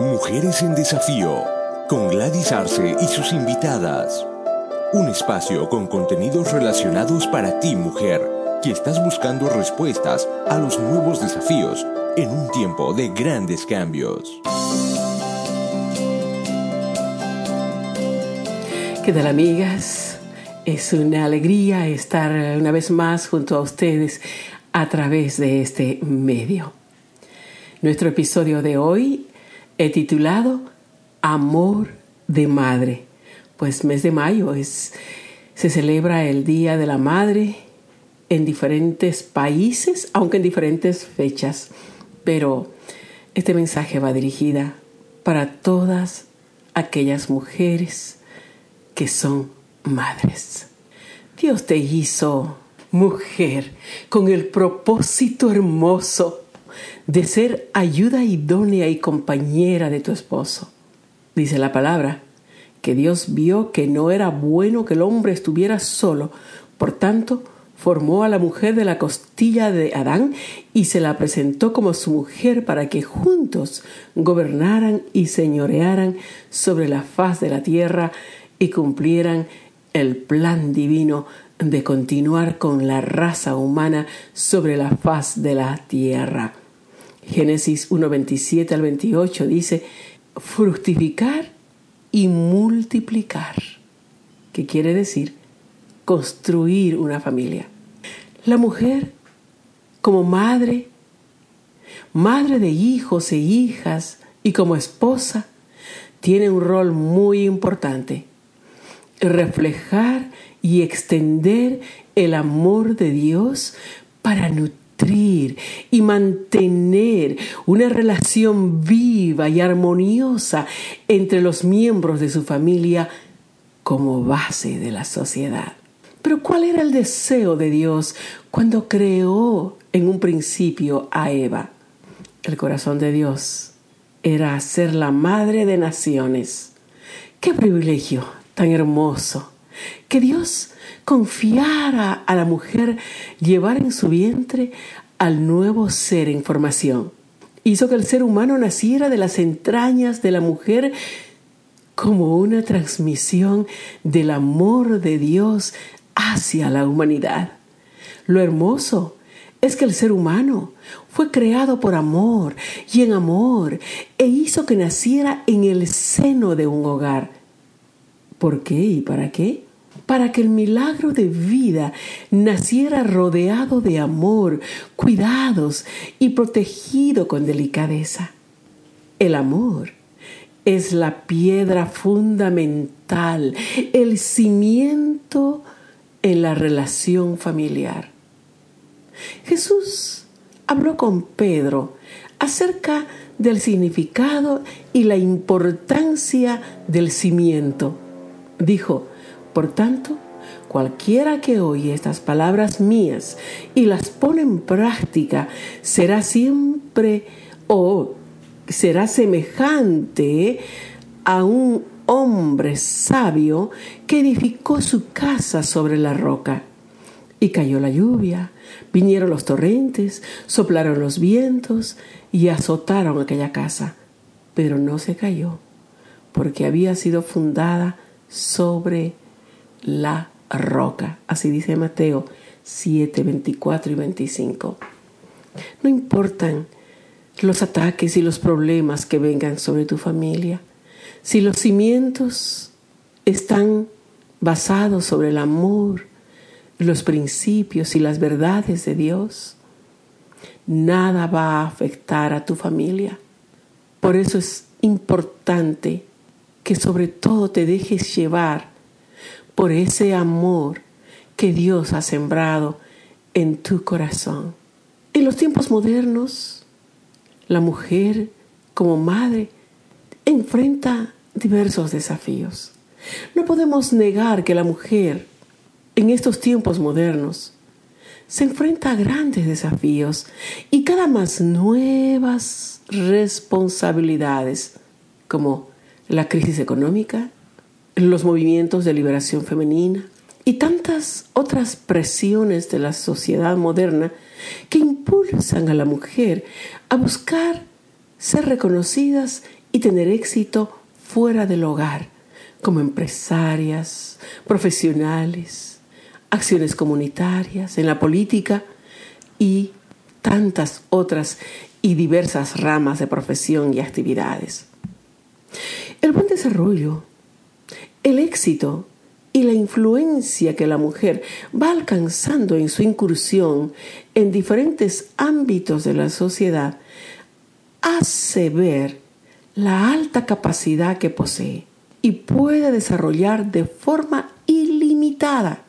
Mujeres en Desafío, con Gladys Arce y sus invitadas. Un espacio con contenidos relacionados para ti, mujer, que estás buscando respuestas a los nuevos desafíos en un tiempo de grandes cambios. ¿Qué tal, amigas? Es una alegría estar una vez más junto a ustedes a través de este medio. Nuestro episodio de hoy he titulado Amor de Madre, pues mes de mayo es, se celebra el Día de la Madre en diferentes países, aunque en diferentes fechas, pero este mensaje va dirigida para todas aquellas mujeres que son madres. Dios te hizo mujer con el propósito hermoso de ser ayuda idónea y compañera de tu esposo. Dice la palabra que Dios vio que no era bueno que el hombre estuviera solo, por tanto, formó a la mujer de la costilla de Adán y se la presentó como su mujer para que juntos gobernaran y señorearan sobre la faz de la tierra y cumplieran el plan divino de continuar con la raza humana sobre la faz de la tierra. Génesis 1.27 al 28 dice, fructificar y multiplicar, que quiere decir construir una familia. La mujer como madre, madre de hijos e hijas y como esposa, tiene un rol muy importante. Reflejar y extender el amor de Dios para nutrir y mantener una relación viva y armoniosa entre los miembros de su familia como base de la sociedad. Pero ¿cuál era el deseo de Dios cuando creó en un principio a Eva? El corazón de Dios era ser la madre de naciones. Qué privilegio tan hermoso que Dios confiara a la mujer llevar en su vientre al nuevo ser en formación. Hizo que el ser humano naciera de las entrañas de la mujer como una transmisión del amor de Dios hacia la humanidad. Lo hermoso es que el ser humano fue creado por amor y en amor e hizo que naciera en el seno de un hogar. ¿Por qué y para qué? Para que el milagro de vida naciera rodeado de amor, cuidados y protegido con delicadeza. El amor es la piedra fundamental, el cimiento en la relación familiar. Jesús habló con Pedro acerca del significado y la importancia del cimiento. Dijo, por tanto, cualquiera que oye estas palabras mías y las pone en práctica será siempre o será semejante a un hombre sabio que edificó su casa sobre la roca. Y cayó la lluvia, vinieron los torrentes, soplaron los vientos y azotaron aquella casa, pero no se cayó, porque había sido fundada sobre la roca. Así dice Mateo 7, 24 y 25. No importan los ataques y los problemas que vengan sobre tu familia. Si los cimientos están basados sobre el amor, los principios y las verdades de Dios, nada va a afectar a tu familia. Por eso es importante que sobre todo te dejes llevar por ese amor que Dios ha sembrado en tu corazón. En los tiempos modernos, la mujer como madre enfrenta diversos desafíos. No podemos negar que la mujer en estos tiempos modernos se enfrenta a grandes desafíos y cada más nuevas responsabilidades como la crisis económica, los movimientos de liberación femenina y tantas otras presiones de la sociedad moderna que impulsan a la mujer a buscar ser reconocidas y tener éxito fuera del hogar, como empresarias, profesionales, acciones comunitarias, en la política y tantas otras y diversas ramas de profesión y actividades. El buen desarrollo, el éxito y la influencia que la mujer va alcanzando en su incursión en diferentes ámbitos de la sociedad hace ver la alta capacidad que posee y puede desarrollar de forma ilimitada.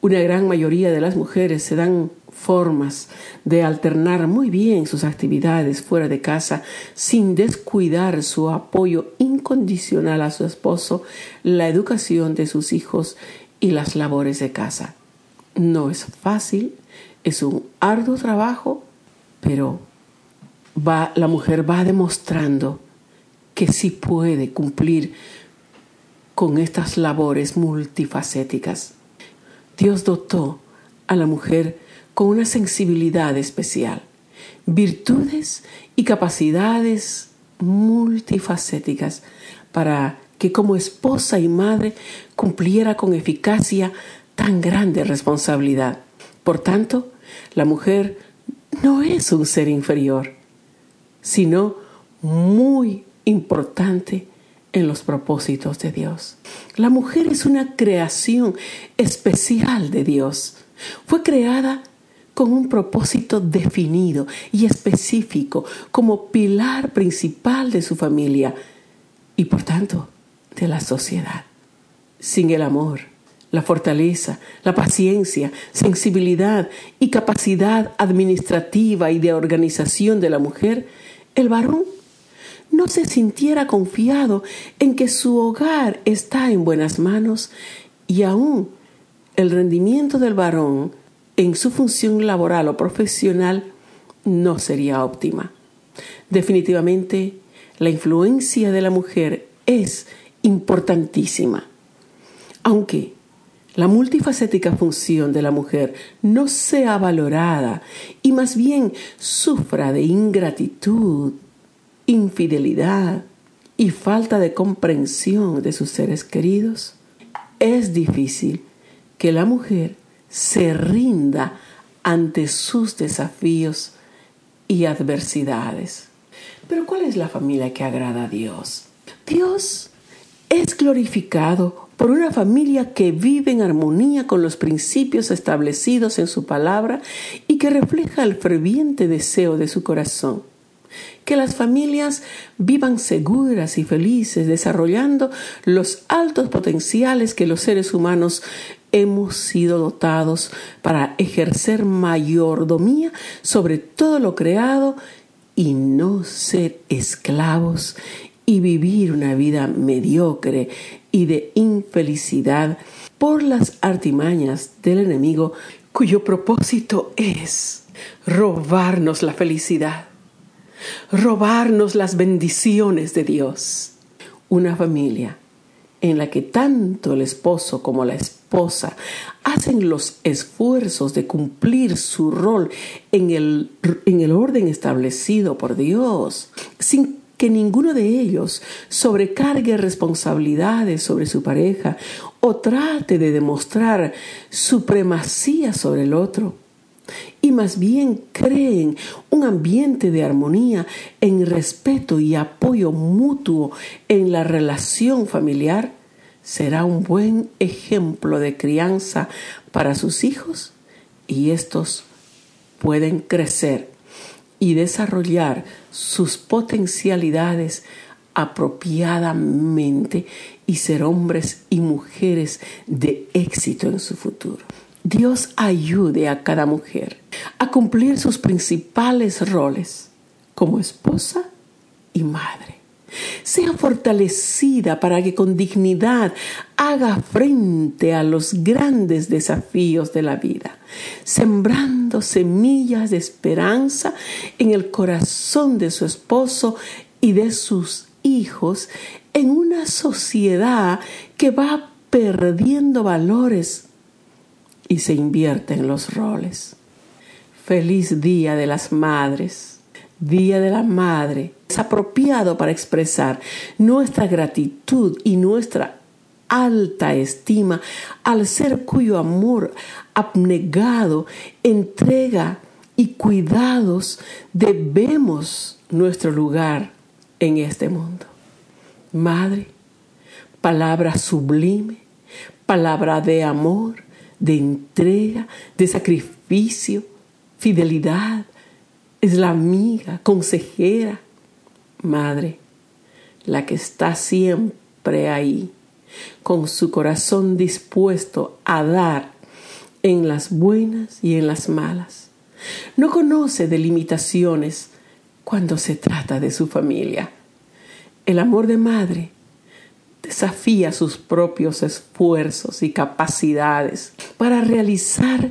Una gran mayoría de las mujeres se dan formas de alternar muy bien sus actividades fuera de casa sin descuidar su apoyo incondicional a su esposo, la educación de sus hijos y las labores de casa. No es fácil, es un arduo trabajo, pero la mujer va demostrando que sí puede cumplir con estas labores multifacéticas. Dios dotó a la mujer con una sensibilidad especial, virtudes y capacidades multifacéticas para que como esposa y madre cumpliera con eficacia tan grande responsabilidad. Por tanto, la mujer no es un ser inferior, sino muy importante en los propósitos de Dios. La mujer es una creación especial de Dios. Fue creada con un propósito definido y específico como pilar principal de su familia y por tanto de la sociedad. Sin el amor, la fortaleza, la paciencia, sensibilidad y capacidad administrativa y de organización de la mujer, el varón no se sintiera confiado en que su hogar está en buenas manos y aún el rendimiento del varón en su función laboral o profesional no sería óptima. Definitivamente, la influencia de la mujer es importantísima. Aunque la multifacética función de la mujer no sea valorada y más bien sufra de ingratitud, infidelidad y falta de comprensión de sus seres queridos, es difícil que la mujer se rinda ante sus desafíos y adversidades. Pero ¿cuál es la familia que agrada a Dios? Dios es glorificado por una familia que vive en armonía con los principios establecidos en su palabra y que refleja el ferviente deseo de su corazón. Que las familias vivan seguras y felices, desarrollando los altos potenciales que los seres humanos hemos sido dotados para ejercer mayordomía sobre todo lo creado y no ser esclavos y vivir una vida mediocre y de infelicidad por las artimañas del enemigo cuyo propósito es robarnos la felicidad, robarnos las bendiciones de Dios. Una familia en la que tanto el esposo como la esposa hacen los esfuerzos de cumplir su rol en el, en el orden establecido por Dios, sin que ninguno de ellos sobrecargue responsabilidades sobre su pareja o trate de demostrar supremacía sobre el otro. Y más bien creen un ambiente de armonía en respeto y apoyo mutuo en la relación familiar, será un buen ejemplo de crianza para sus hijos y estos pueden crecer y desarrollar sus potencialidades apropiadamente y ser hombres y mujeres de éxito en su futuro. Dios ayude a cada mujer a cumplir sus principales roles como esposa y madre. Sea fortalecida para que con dignidad haga frente a los grandes desafíos de la vida, sembrando semillas de esperanza en el corazón de su esposo y de sus hijos en una sociedad que va perdiendo valores y se invierte en los roles. Feliz Día de las Madres, Día de la Madre. Es apropiado para expresar nuestra gratitud y nuestra alta estima al ser cuyo amor abnegado, entrega y cuidados debemos nuestro lugar en este mundo. Madre, palabra sublime, palabra de amor, de entrega, de sacrificio, fidelidad, es la amiga, consejera, madre, la que está siempre ahí, con su corazón dispuesto a dar en las buenas y en las malas. No conoce de limitaciones cuando se trata de su familia. El amor de madre desafía sus propios esfuerzos y capacidades para realizar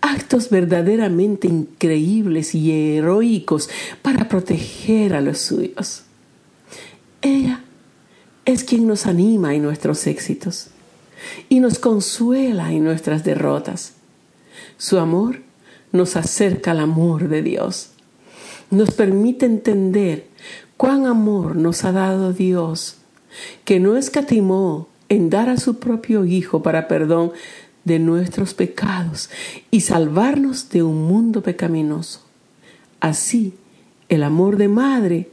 actos verdaderamente increíbles y heroicos para proteger a los suyos. Ella es quien nos anima en nuestros éxitos y nos consuela en nuestras derrotas. Su amor nos acerca al amor de Dios. Nos permite entender cuán amor nos ha dado Dios, que no escatimó en dar a su propio Hijo para perdón de nuestros pecados y salvarnos de un mundo pecaminoso. Así, el amor de madre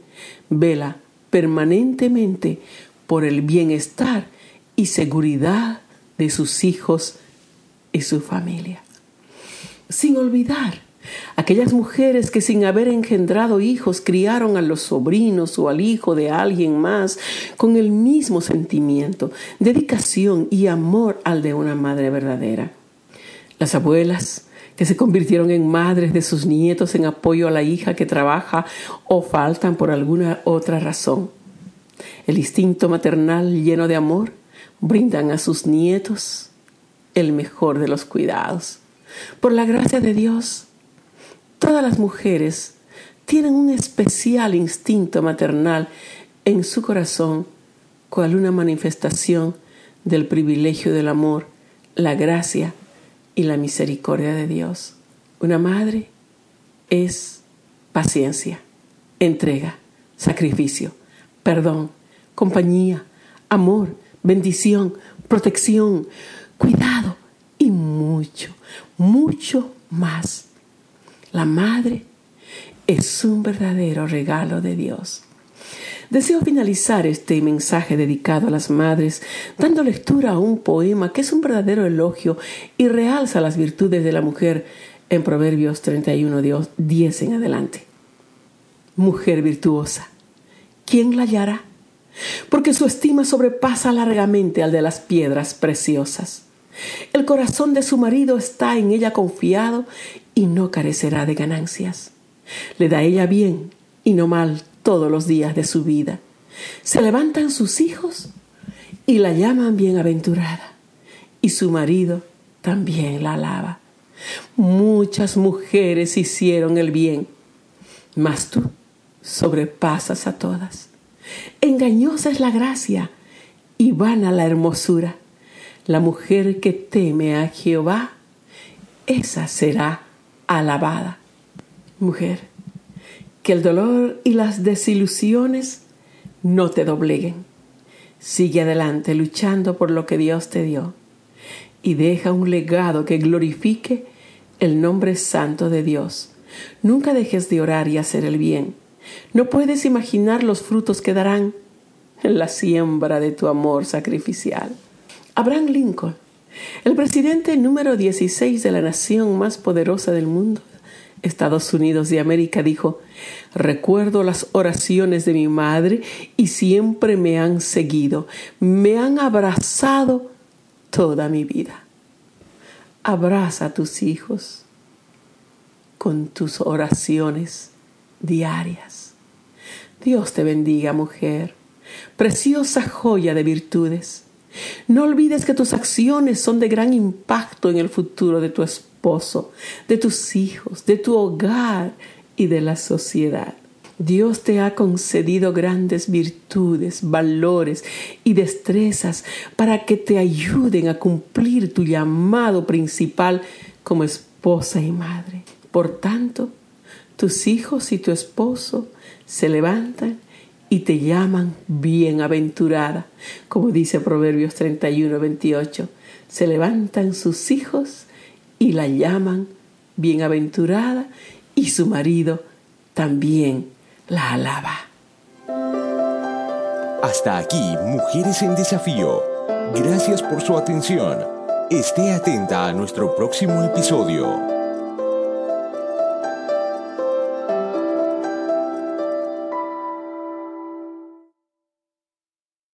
vela permanentemente por el bienestar y seguridad de sus hijos y su familia. Sin olvidar aquellas mujeres que sin haber engendrado hijos criaron a los sobrinos o al hijo de alguien más con el mismo sentimiento, dedicación y amor al de una madre verdadera. Las abuelas que se convirtieron en madres de sus nietos en apoyo a la hija que trabaja o faltan por alguna otra razón. El instinto maternal lleno de amor brindan a sus nietos el mejor de los cuidados. Por la gracia de Dios, Todas las mujeres tienen un especial instinto maternal en su corazón, cual una manifestación del privilegio del amor, la gracia y la misericordia de Dios. Una madre es paciencia, entrega, sacrificio, perdón, compañía, amor, bendición, protección, cuidado y mucho, mucho más. La madre es un verdadero regalo de Dios. Deseo finalizar este mensaje dedicado a las madres dando lectura a un poema que es un verdadero elogio y realza las virtudes de la mujer en Proverbios 31, 10 en adelante. Mujer virtuosa, ¿quién la hallará? Porque su estima sobrepasa largamente al de las piedras preciosas. El corazón de su marido está en ella confiado y no carecerá de ganancias. Le da ella bien y no mal todos los días de su vida. Se levantan sus hijos y la llaman bienaventurada, y su marido también la alaba. Muchas mujeres hicieron el bien, mas tú sobrepasas a todas. Engañosa es la gracia y vana la hermosura. La mujer que teme a Jehová, esa será alabada. Mujer, que el dolor y las desilusiones no te dobleguen. Sigue adelante luchando por lo que Dios te dio y deja un legado que glorifique el nombre santo de Dios. Nunca dejes de orar y hacer el bien. No puedes imaginar los frutos que darán en la siembra de tu amor sacrificial. Abraham Lincoln el presidente número 16 de la nación más poderosa del mundo, Estados Unidos de América, dijo, recuerdo las oraciones de mi madre y siempre me han seguido, me han abrazado toda mi vida. Abraza a tus hijos con tus oraciones diarias. Dios te bendiga, mujer, preciosa joya de virtudes. No olvides que tus acciones son de gran impacto en el futuro de tu esposo, de tus hijos, de tu hogar y de la sociedad. Dios te ha concedido grandes virtudes, valores y destrezas para que te ayuden a cumplir tu llamado principal como esposa y madre. Por tanto, tus hijos y tu esposo se levantan y te llaman bienaventurada, como dice Proverbios 31, 28. Se levantan sus hijos y la llaman bienaventurada y su marido también la alaba. Hasta aquí, Mujeres en Desafío. Gracias por su atención. Esté atenta a nuestro próximo episodio.